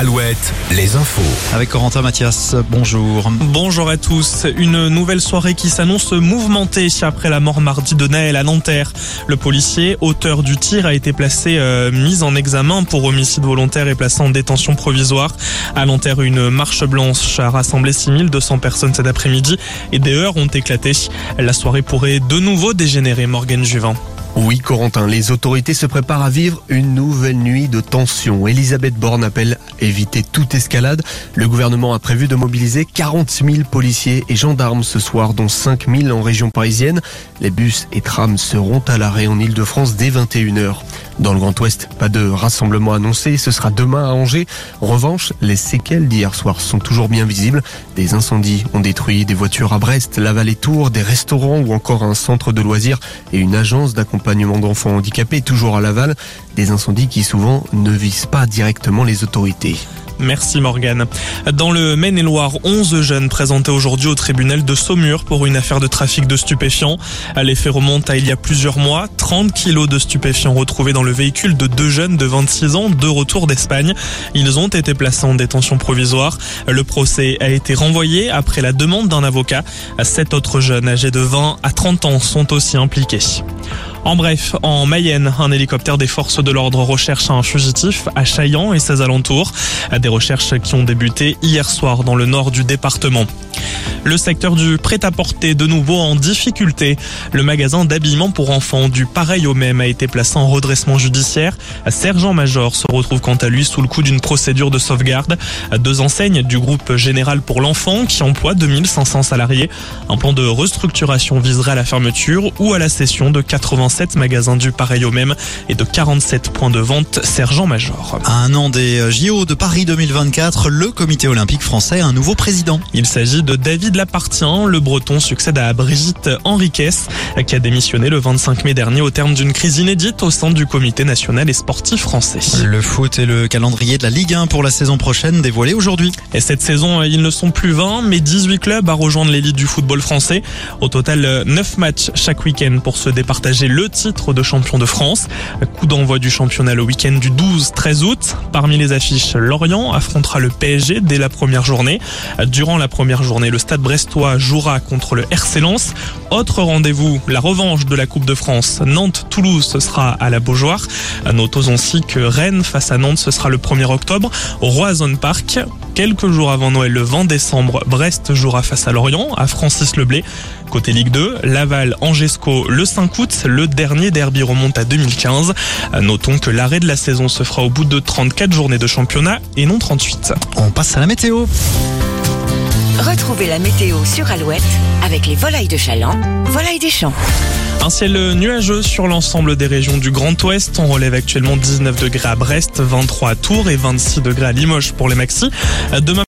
Alouette, les infos. Avec Corentin Mathias, bonjour. Bonjour à tous. Une nouvelle soirée qui s'annonce mouvementée après la mort mardi de Naël à Nanterre. Le policier, auteur du tir, a été placé euh, mis en examen pour homicide volontaire et placé en détention provisoire. À Nanterre, une marche blanche a rassemblé 6200 personnes cet après-midi et des heures ont éclaté. La soirée pourrait de nouveau dégénérer, Morgan Juvin. Oui, Corentin, les autorités se préparent à vivre une nouvelle nuit de tension. Elisabeth Borne appelle éviter toute escalade. Le gouvernement a prévu de mobiliser 40 000 policiers et gendarmes ce soir, dont 5 000 en région parisienne. Les bus et trams seront à l'arrêt en Ile-de-France dès 21h. Dans le Grand Ouest, pas de rassemblement annoncé, ce sera demain à Angers. En revanche, les séquelles d'hier soir sont toujours bien visibles. Des incendies ont détruit des voitures à Brest, Laval et Tours, des restaurants ou encore un centre de loisirs et une agence d'accompagnement d'enfants handicapés toujours à Laval. Des incendies qui souvent ne visent pas directement les autorités. Merci Morgane. Dans le Maine-et-Loire, 11 jeunes présentés aujourd'hui au tribunal de Saumur pour une affaire de trafic de stupéfiants. Les faits remontent à il y a plusieurs mois. 30 kilos de stupéfiants retrouvés dans le véhicule de deux jeunes de 26 ans de retour d'Espagne. Ils ont été placés en détention provisoire. Le procès a été renvoyé après la demande d'un avocat. Sept autres jeunes âgés de 20 à 30 ans sont aussi impliqués. En bref, en Mayenne, un hélicoptère des forces de l'ordre recherche un fugitif à Chaillan et ses alentours. Des recherches qui ont débuté hier soir dans le nord du département. Le secteur du prêt-à-porter de nouveau en difficulté. Le magasin d'habillement pour enfants du pareil au même a été placé en redressement judiciaire. Sergent Major se retrouve quant à lui sous le coup d'une procédure de sauvegarde. Deux enseignes du groupe Général pour l'enfant qui emploie 2500 salariés. Un plan de restructuration viserait à la fermeture ou à la cession de 87 magasins du pareil au même et de 47 points de vente Sergent Major. À un an des JO de Paris 2024, le comité olympique français a un nouveau président. Il s'agit de David Lapartien. Le breton succède à Brigitte Henriquez, qui a démissionné le 25 mai dernier au terme d'une crise inédite au sein du comité national et sportif français. Le foot et le calendrier de la Ligue 1 pour la saison prochaine dévoilé aujourd'hui. Et cette saison, ils ne sont plus 20, mais 18 clubs à rejoindre l'élite du football français. Au total, 9 matchs chaque week-end pour se départager le titre de champion de France. Coup d'envoi du championnat le week-end du 12-13 août. Parmi les affiches, Lorient affrontera le PSG dès la première journée. Durant la première journée, le stade brestois jouera contre le RC. Autre rendez-vous, la revanche de la Coupe de France. Nantes-Toulouse, ce sera à la Beaujoire. Notons aussi que Rennes face à Nantes, ce sera le 1er octobre au Roison Park. Quelques jours avant Noël, le 20 décembre, Brest jouera face à Lorient, à Francis Leblé. Côté Ligue 2, Laval, Angesco le 5 août, le dernier derby remonte à 2015. Notons que l'arrêt de la saison se fera au bout de 34 journées de championnat et non 38. On passe à la météo. Retrouvez la météo sur Alouette avec les volailles de Chaland, volailles des champs. Un ciel nuageux sur l'ensemble des régions du Grand Ouest. On relève actuellement 19 degrés à Brest, 23 à Tours et 26 degrés à Limoges pour les maxis.